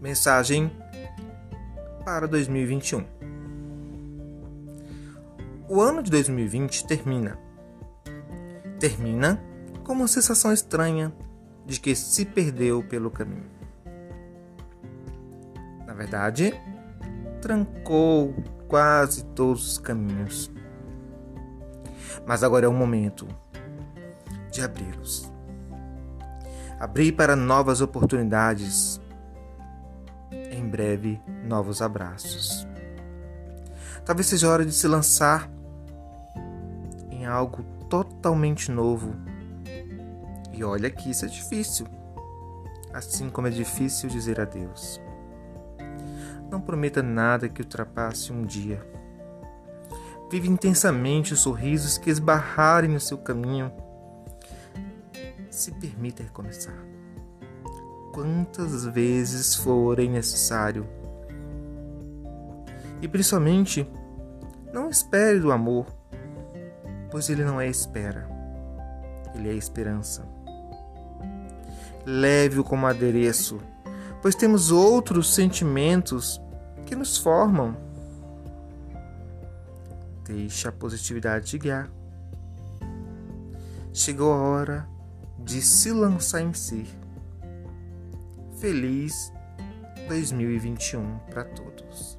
Mensagem para 2021. O ano de 2020 termina. Termina com uma sensação estranha de que se perdeu pelo caminho. Na verdade, trancou quase todos os caminhos. Mas agora é o momento de abri-los. Abrir para novas oportunidades. Em breve, novos abraços. Talvez seja hora de se lançar em algo totalmente novo. E olha que isso é difícil. Assim como é difícil dizer adeus. Não prometa nada que ultrapasse um dia. Vive intensamente os sorrisos que esbarrarem no seu caminho. Se permita recomeçar. Quantas vezes forem necessário. E principalmente, não espere do amor, pois ele não é espera, ele é esperança. Leve-o como adereço pois temos outros sentimentos que nos formam. Deixe a positividade de guiar. Chegou a hora de se lançar em si. Feliz 2021 para todos.